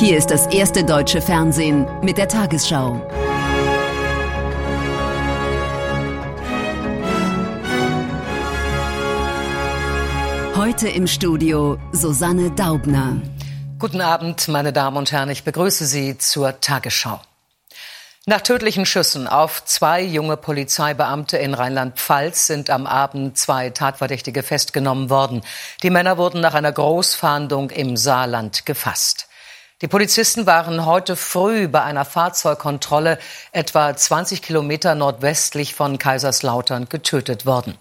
Hier ist das erste deutsche Fernsehen mit der Tagesschau. Heute im Studio Susanne Daubner. Guten Abend, meine Damen und Herren. Ich begrüße Sie zur Tagesschau. Nach tödlichen Schüssen auf zwei junge Polizeibeamte in Rheinland-Pfalz sind am Abend zwei Tatverdächtige festgenommen worden. Die Männer wurden nach einer Großfahndung im Saarland gefasst. Die Polizisten waren heute früh bei einer Fahrzeugkontrolle etwa 20 Kilometer nordwestlich von Kaiserslautern getötet worden.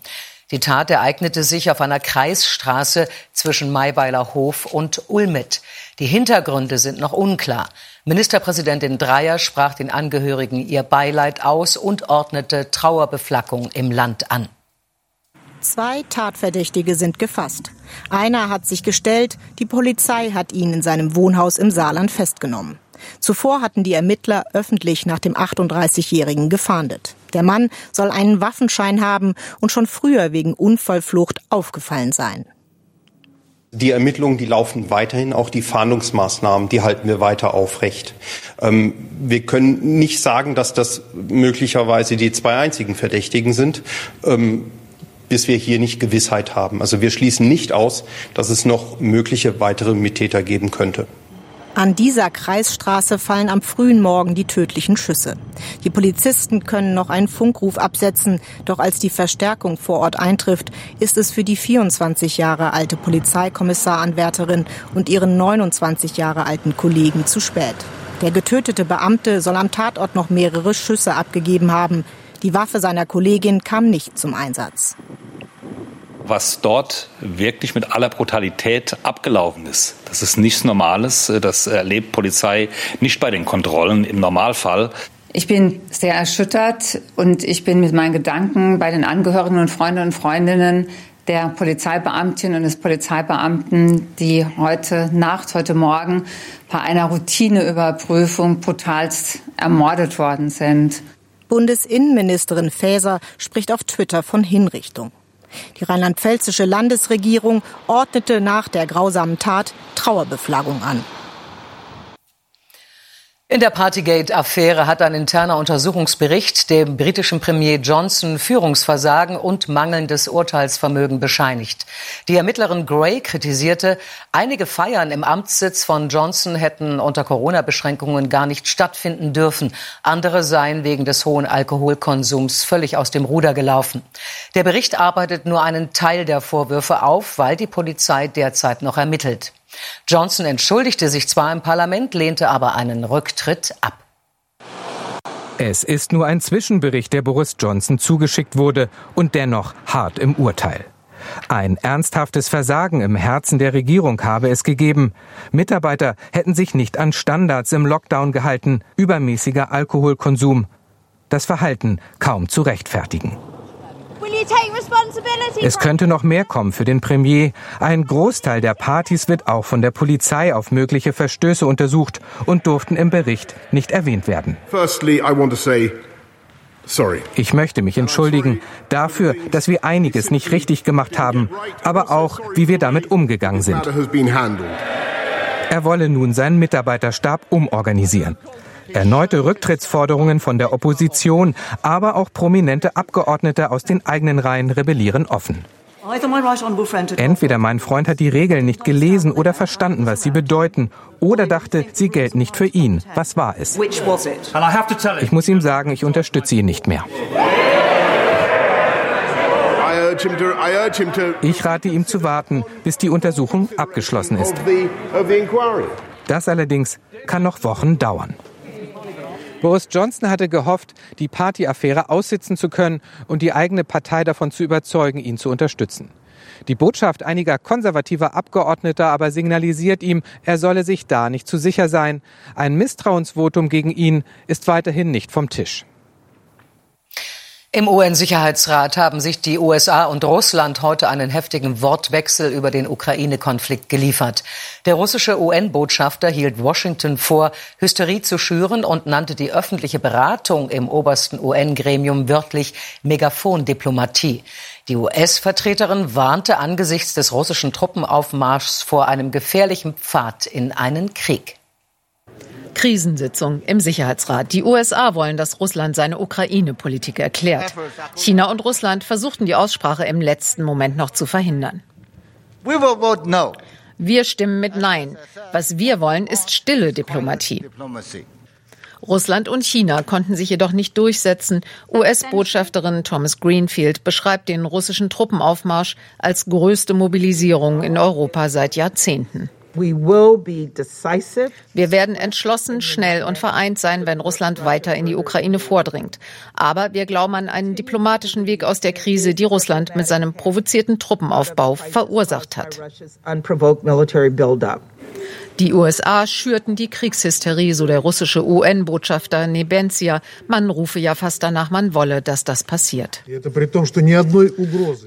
Die Tat ereignete sich auf einer Kreisstraße zwischen Mayweiler Hof und Ulmit. Die Hintergründe sind noch unklar. Ministerpräsidentin Dreyer sprach den Angehörigen ihr Beileid aus und ordnete Trauerbeflackung im Land an. Zwei Tatverdächtige sind gefasst. Einer hat sich gestellt, die Polizei hat ihn in seinem Wohnhaus im Saarland festgenommen. Zuvor hatten die Ermittler öffentlich nach dem 38-Jährigen gefahndet. Der Mann soll einen Waffenschein haben und schon früher wegen Unfallflucht aufgefallen sein. Die Ermittlungen, die laufen weiterhin, auch die Fahndungsmaßnahmen, die halten wir weiter aufrecht. Ähm, wir können nicht sagen, dass das möglicherweise die zwei einzigen Verdächtigen sind, ähm, bis wir hier nicht Gewissheit haben. Also wir schließen nicht aus, dass es noch mögliche weitere Mittäter geben könnte. An dieser Kreisstraße fallen am frühen Morgen die tödlichen Schüsse. Die Polizisten können noch einen Funkruf absetzen, doch als die Verstärkung vor Ort eintrifft, ist es für die 24 Jahre alte Polizeikommissaranwärterin und ihren 29 Jahre alten Kollegen zu spät. Der getötete Beamte soll am Tatort noch mehrere Schüsse abgegeben haben. Die Waffe seiner Kollegin kam nicht zum Einsatz was dort wirklich mit aller Brutalität abgelaufen ist. Das ist nichts Normales. Das erlebt Polizei nicht bei den Kontrollen im Normalfall. Ich bin sehr erschüttert und ich bin mit meinen Gedanken bei den Angehörigen und Freunden und Freundinnen der Polizeibeamtin und des Polizeibeamten, die heute Nacht, heute Morgen bei einer Routineüberprüfung brutalst ermordet worden sind. Bundesinnenministerin Faeser spricht auf Twitter von Hinrichtung. Die rheinland-pfälzische Landesregierung ordnete nach der grausamen Tat Trauerbeflaggung an. In der Partygate-Affäre hat ein interner Untersuchungsbericht dem britischen Premier Johnson Führungsversagen und mangelndes Urteilsvermögen bescheinigt. Die Ermittlerin Gray kritisierte, einige Feiern im Amtssitz von Johnson hätten unter Corona-Beschränkungen gar nicht stattfinden dürfen. Andere seien wegen des hohen Alkoholkonsums völlig aus dem Ruder gelaufen. Der Bericht arbeitet nur einen Teil der Vorwürfe auf, weil die Polizei derzeit noch ermittelt. Johnson entschuldigte sich zwar im Parlament, lehnte aber einen Rücktritt ab. Es ist nur ein Zwischenbericht, der Boris Johnson zugeschickt wurde und dennoch hart im Urteil. Ein ernsthaftes Versagen im Herzen der Regierung habe es gegeben. Mitarbeiter hätten sich nicht an Standards im Lockdown gehalten, übermäßiger Alkoholkonsum. Das Verhalten kaum zu rechtfertigen. Es könnte noch mehr kommen für den Premier. Ein Großteil der Partys wird auch von der Polizei auf mögliche Verstöße untersucht und durften im Bericht nicht erwähnt werden. Ich möchte mich entschuldigen dafür, dass wir einiges nicht richtig gemacht haben, aber auch, wie wir damit umgegangen sind. Er wolle nun seinen Mitarbeiterstab umorganisieren. Erneute Rücktrittsforderungen von der Opposition, aber auch prominente Abgeordnete aus den eigenen Reihen rebellieren offen. Entweder mein Freund hat die Regeln nicht gelesen oder verstanden, was sie bedeuten, oder dachte, sie gelten nicht für ihn. Was war es? Ich muss ihm sagen, ich unterstütze ihn nicht mehr. Ich rate ihm zu warten, bis die Untersuchung abgeschlossen ist. Das allerdings kann noch Wochen dauern. Boris Johnson hatte gehofft, die Partyaffäre aussitzen zu können und die eigene Partei davon zu überzeugen, ihn zu unterstützen. Die Botschaft einiger konservativer Abgeordneter aber signalisiert ihm, er solle sich da nicht zu sicher sein. Ein Misstrauensvotum gegen ihn ist weiterhin nicht vom Tisch. Im UN-Sicherheitsrat haben sich die USA und Russland heute einen heftigen Wortwechsel über den Ukraine-Konflikt geliefert. Der russische UN-Botschafter hielt Washington vor, Hysterie zu schüren und nannte die öffentliche Beratung im obersten UN-Gremium wörtlich Megafondiplomatie. Die US-Vertreterin warnte angesichts des russischen Truppenaufmarschs vor einem gefährlichen Pfad in einen Krieg. Krisensitzung im Sicherheitsrat. Die USA wollen, dass Russland seine Ukraine-Politik erklärt. China und Russland versuchten die Aussprache im letzten Moment noch zu verhindern. Wir stimmen mit Nein. Was wir wollen, ist stille Diplomatie. Russland und China konnten sich jedoch nicht durchsetzen. US-Botschafterin Thomas Greenfield beschreibt den russischen Truppenaufmarsch als größte Mobilisierung in Europa seit Jahrzehnten. Wir werden entschlossen, schnell und vereint sein, wenn Russland weiter in die Ukraine vordringt. Aber wir glauben an einen diplomatischen Weg aus der Krise, die Russland mit seinem provozierten Truppenaufbau verursacht hat. Die USA schürten die Kriegshysterie, so der russische UN-Botschafter Nebenzia. Man rufe ja fast danach, man wolle, dass das passiert.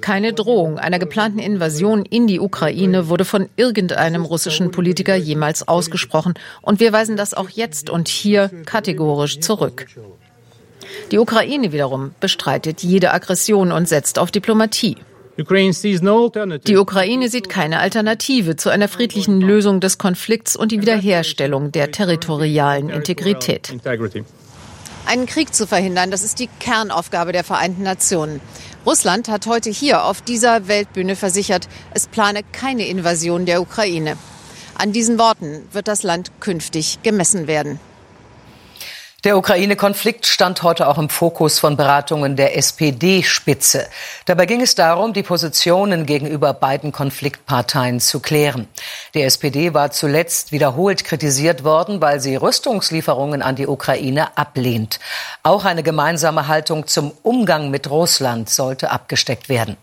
Keine Drohung einer geplanten Invasion in die Ukraine wurde von irgendeinem russischen Politiker jemals ausgesprochen. Und wir weisen das auch jetzt und hier kategorisch zurück. Die Ukraine wiederum bestreitet jede Aggression und setzt auf Diplomatie. Die Ukraine sieht keine Alternative zu einer friedlichen Lösung des Konflikts und die Wiederherstellung der territorialen Integrität. Einen Krieg zu verhindern, das ist die Kernaufgabe der Vereinten Nationen. Russland hat heute hier auf dieser Weltbühne versichert, es plane keine Invasion der Ukraine. An diesen Worten wird das Land künftig gemessen werden. Der Ukraine-Konflikt stand heute auch im Fokus von Beratungen der SPD-Spitze. Dabei ging es darum, die Positionen gegenüber beiden Konfliktparteien zu klären. Die SPD war zuletzt wiederholt kritisiert worden, weil sie Rüstungslieferungen an die Ukraine ablehnt. Auch eine gemeinsame Haltung zum Umgang mit Russland sollte abgesteckt werden.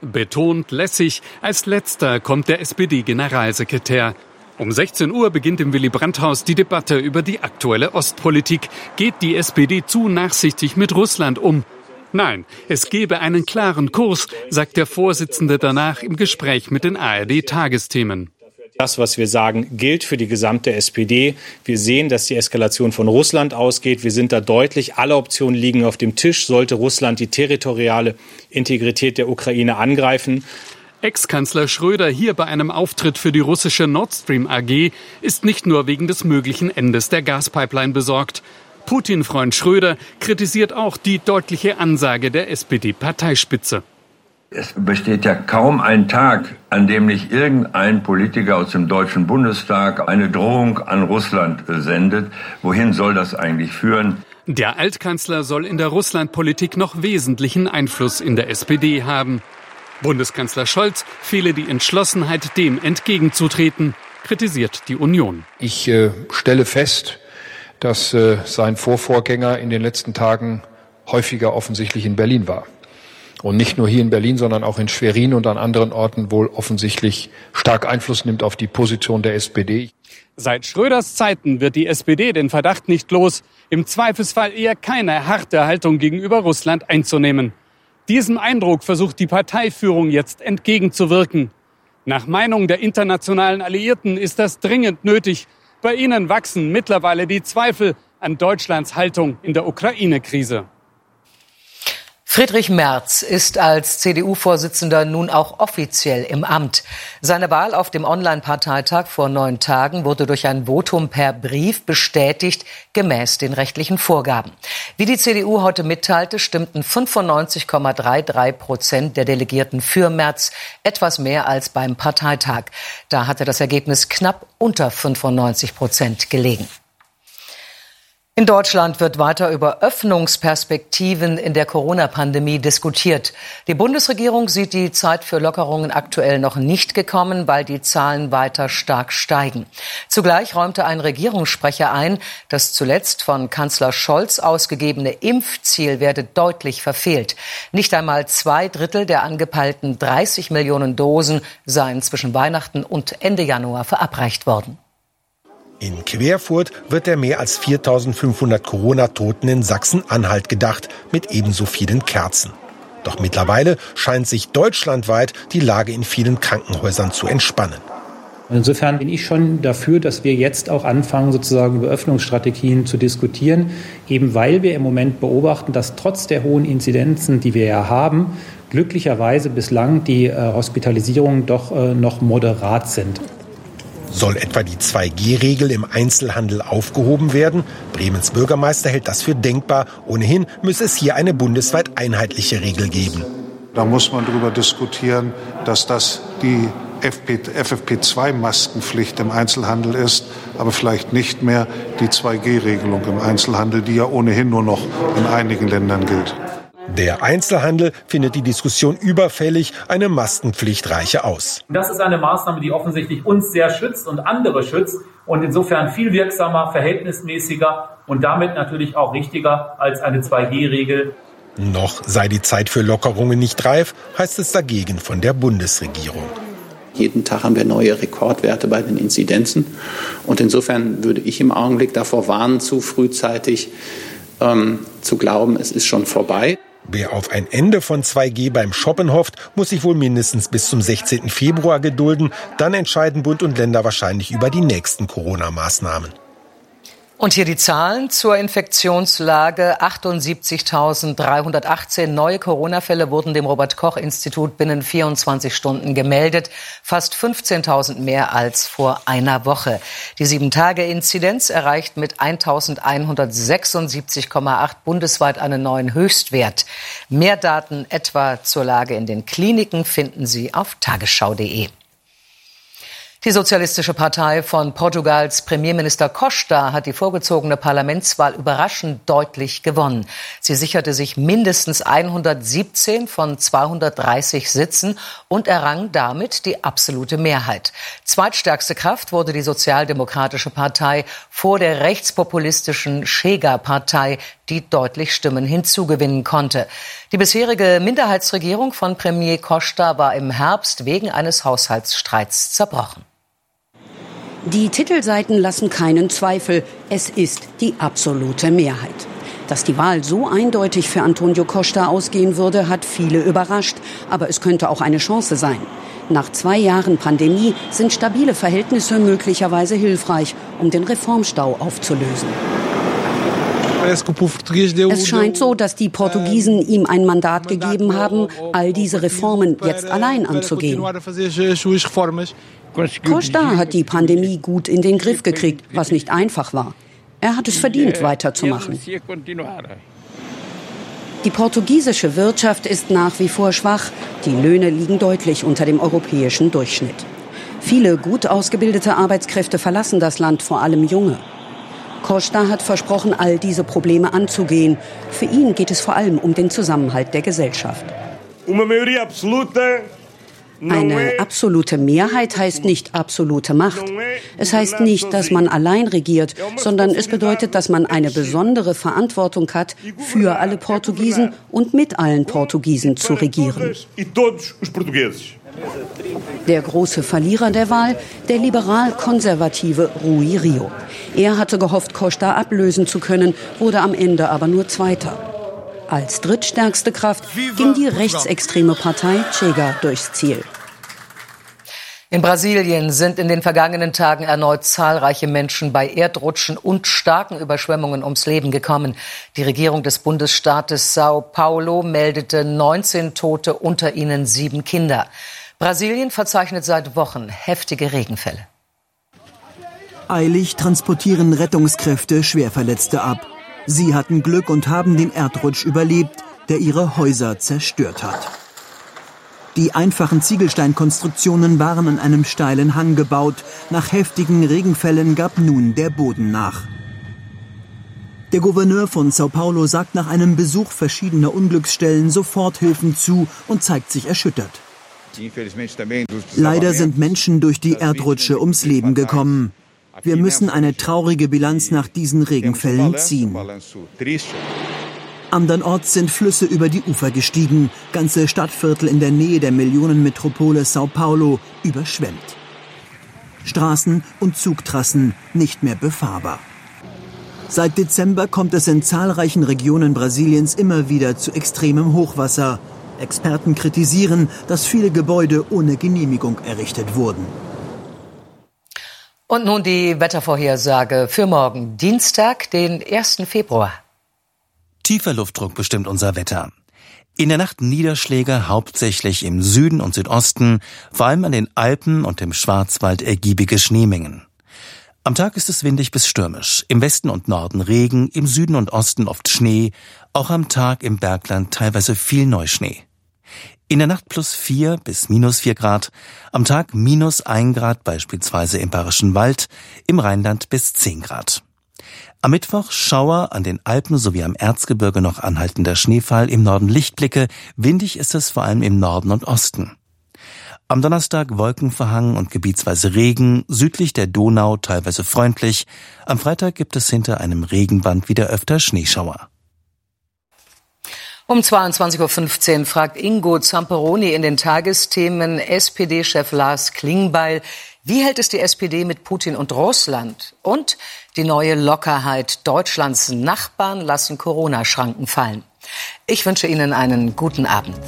Betont lässig, als letzter kommt der SPD-Generalsekretär. Um 16 Uhr beginnt im Willy Brandt-Haus die Debatte über die aktuelle Ostpolitik. Geht die SPD zu nachsichtig mit Russland um? Nein, es gebe einen klaren Kurs, sagt der Vorsitzende danach im Gespräch mit den ARD-Tagesthemen. Das, was wir sagen, gilt für die gesamte SPD. Wir sehen, dass die Eskalation von Russland ausgeht. Wir sind da deutlich. Alle Optionen liegen auf dem Tisch. Sollte Russland die territoriale Integrität der Ukraine angreifen, Ex-Kanzler Schröder hier bei einem Auftritt für die russische Nord Stream AG ist nicht nur wegen des möglichen Endes der Gaspipeline besorgt. Putin-Freund Schröder kritisiert auch die deutliche Ansage der SPD-Parteispitze. Es besteht ja kaum ein Tag, an dem nicht irgendein Politiker aus dem Deutschen Bundestag eine Drohung an Russland sendet. Wohin soll das eigentlich führen? Der Altkanzler soll in der Russlandpolitik noch wesentlichen Einfluss in der SPD haben. Bundeskanzler Scholz fehle die Entschlossenheit, dem entgegenzutreten, kritisiert die Union. Ich äh, stelle fest, dass äh, sein Vorvorgänger in den letzten Tagen häufiger offensichtlich in Berlin war. Und nicht nur hier in Berlin, sondern auch in Schwerin und an anderen Orten wohl offensichtlich stark Einfluss nimmt auf die Position der SPD. Seit Schröders Zeiten wird die SPD den Verdacht nicht los, im Zweifelsfall eher keine harte Haltung gegenüber Russland einzunehmen. Diesem Eindruck versucht die Parteiführung jetzt entgegenzuwirken. Nach Meinung der internationalen Alliierten ist das dringend nötig. Bei ihnen wachsen mittlerweile die Zweifel an Deutschlands Haltung in der Ukraine-Krise. Friedrich Merz ist als CDU-Vorsitzender nun auch offiziell im Amt. Seine Wahl auf dem Online-Parteitag vor neun Tagen wurde durch ein Votum per Brief bestätigt, gemäß den rechtlichen Vorgaben. Wie die CDU heute mitteilte, stimmten 95,33 Prozent der Delegierten für Merz, etwas mehr als beim Parteitag. Da hatte das Ergebnis knapp unter 95 Prozent gelegen. In Deutschland wird weiter über Öffnungsperspektiven in der Corona-Pandemie diskutiert. Die Bundesregierung sieht die Zeit für Lockerungen aktuell noch nicht gekommen, weil die Zahlen weiter stark steigen. Zugleich räumte ein Regierungssprecher ein, das zuletzt von Kanzler Scholz ausgegebene Impfziel werde deutlich verfehlt. Nicht einmal zwei Drittel der angepeilten 30 Millionen Dosen seien zwischen Weihnachten und Ende Januar verabreicht worden. In Querfurt wird der mehr als 4500 Corona-Toten in Sachsen-Anhalt gedacht, mit ebenso vielen Kerzen. Doch mittlerweile scheint sich deutschlandweit die Lage in vielen Krankenhäusern zu entspannen. Insofern bin ich schon dafür, dass wir jetzt auch anfangen, sozusagen über Öffnungsstrategien zu diskutieren, eben weil wir im Moment beobachten, dass trotz der hohen Inzidenzen, die wir ja haben, glücklicherweise bislang die äh, Hospitalisierungen doch äh, noch moderat sind. Soll etwa die 2G-Regel im Einzelhandel aufgehoben werden? Bremens Bürgermeister hält das für denkbar. Ohnehin müsse es hier eine bundesweit einheitliche Regel geben. Da muss man darüber diskutieren, dass das die FFP2-Maskenpflicht im Einzelhandel ist, aber vielleicht nicht mehr die 2G-Regelung im Einzelhandel, die ja ohnehin nur noch in einigen Ländern gilt. Der Einzelhandel findet die Diskussion überfällig, eine Maskenpflicht reiche aus. Das ist eine Maßnahme, die offensichtlich uns sehr schützt und andere schützt und insofern viel wirksamer, verhältnismäßiger und damit natürlich auch richtiger als eine 2G-Regel. Noch sei die Zeit für Lockerungen nicht reif, heißt es dagegen von der Bundesregierung. Jeden Tag haben wir neue Rekordwerte bei den Inzidenzen. Und insofern würde ich im Augenblick davor warnen, zu frühzeitig ähm, zu glauben, es ist schon vorbei. Wer auf ein Ende von 2G beim Shoppen hofft, muss sich wohl mindestens bis zum 16. Februar gedulden. Dann entscheiden Bund und Länder wahrscheinlich über die nächsten Corona-Maßnahmen. Und hier die Zahlen zur Infektionslage. 78.318 neue Corona-Fälle wurden dem Robert-Koch-Institut binnen 24 Stunden gemeldet. Fast 15.000 mehr als vor einer Woche. Die Sieben-Tage-Inzidenz erreicht mit 1.176,8 bundesweit einen neuen Höchstwert. Mehr Daten etwa zur Lage in den Kliniken finden Sie auf tagesschau.de. Die Sozialistische Partei von Portugals Premierminister Costa hat die vorgezogene Parlamentswahl überraschend deutlich gewonnen. Sie sicherte sich mindestens 117 von 230 Sitzen und errang damit die absolute Mehrheit. Zweitstärkste Kraft wurde die Sozialdemokratische Partei vor der rechtspopulistischen Chega-Partei, die deutlich Stimmen hinzugewinnen konnte. Die bisherige Minderheitsregierung von Premier Costa war im Herbst wegen eines Haushaltsstreits zerbrochen. Die Titelseiten lassen keinen Zweifel. Es ist die absolute Mehrheit. Dass die Wahl so eindeutig für Antonio Costa ausgehen würde, hat viele überrascht. Aber es könnte auch eine Chance sein. Nach zwei Jahren Pandemie sind stabile Verhältnisse möglicherweise hilfreich, um den Reformstau aufzulösen. Es scheint so, dass die Portugiesen ihm ein Mandat gegeben haben, all diese Reformen jetzt allein anzugehen. Costa hat die Pandemie gut in den Griff gekriegt, was nicht einfach war. Er hat es verdient, weiterzumachen. Die portugiesische Wirtschaft ist nach wie vor schwach. Die Löhne liegen deutlich unter dem europäischen Durchschnitt. Viele gut ausgebildete Arbeitskräfte verlassen das Land, vor allem junge. Costa hat versprochen, all diese Probleme anzugehen. Für ihn geht es vor allem um den Zusammenhalt der Gesellschaft. Uma maioria absoluta eine absolute Mehrheit heißt nicht absolute Macht. Es heißt nicht, dass man allein regiert, sondern es bedeutet, dass man eine besondere Verantwortung hat, für alle Portugiesen und mit allen Portugiesen zu regieren. Der große Verlierer der Wahl, der liberal-konservative Rui Rio. Er hatte gehofft, Costa ablösen zu können, wurde am Ende aber nur Zweiter. Als drittstärkste Kraft ging die rechtsextreme Partei Chega durchs Ziel. In Brasilien sind in den vergangenen Tagen erneut zahlreiche Menschen bei Erdrutschen und starken Überschwemmungen ums Leben gekommen. Die Regierung des Bundesstaates Sao Paulo meldete 19 Tote, unter ihnen sieben Kinder. Brasilien verzeichnet seit Wochen heftige Regenfälle. Eilig transportieren Rettungskräfte Schwerverletzte ab. Sie hatten Glück und haben den Erdrutsch überlebt, der ihre Häuser zerstört hat. Die einfachen Ziegelsteinkonstruktionen waren an einem steilen Hang gebaut. Nach heftigen Regenfällen gab nun der Boden nach. Der Gouverneur von Sao Paulo sagt nach einem Besuch verschiedener Unglücksstellen sofort Hilfen zu und zeigt sich erschüttert. Leider sind Menschen durch die Erdrutsche ums Leben gekommen. Wir müssen eine traurige Bilanz nach diesen Regenfällen ziehen. Andernorts sind Flüsse über die Ufer gestiegen, ganze Stadtviertel in der Nähe der Millionenmetropole Sao Paulo überschwemmt. Straßen und Zugtrassen nicht mehr befahrbar. Seit Dezember kommt es in zahlreichen Regionen Brasiliens immer wieder zu extremem Hochwasser. Experten kritisieren, dass viele Gebäude ohne Genehmigung errichtet wurden. Und nun die Wettervorhersage für morgen, Dienstag, den 1. Februar. Tiefer Luftdruck bestimmt unser Wetter. In der Nacht Niederschläge hauptsächlich im Süden und Südosten, vor allem an den Alpen und im Schwarzwald ergiebige Schneemengen. Am Tag ist es windig bis stürmisch, im Westen und Norden Regen, im Süden und Osten oft Schnee, auch am Tag im Bergland teilweise viel Neuschnee. In der Nacht plus vier bis minus vier Grad, am Tag minus ein Grad beispielsweise im Bayerischen Wald, im Rheinland bis zehn Grad. Am Mittwoch Schauer an den Alpen sowie am Erzgebirge noch anhaltender Schneefall, im Norden Lichtblicke, windig ist es vor allem im Norden und Osten. Am Donnerstag Wolkenverhang und gebietsweise Regen, südlich der Donau teilweise freundlich. Am Freitag gibt es hinter einem Regenband wieder öfter Schneeschauer. Um 22.15 Uhr fragt Ingo Zamperoni in den Tagesthemen SPD-Chef Lars Klingbeil, wie hält es die SPD mit Putin und Russland? Und die neue Lockerheit Deutschlands Nachbarn lassen Corona-Schranken fallen. Ich wünsche Ihnen einen guten Abend.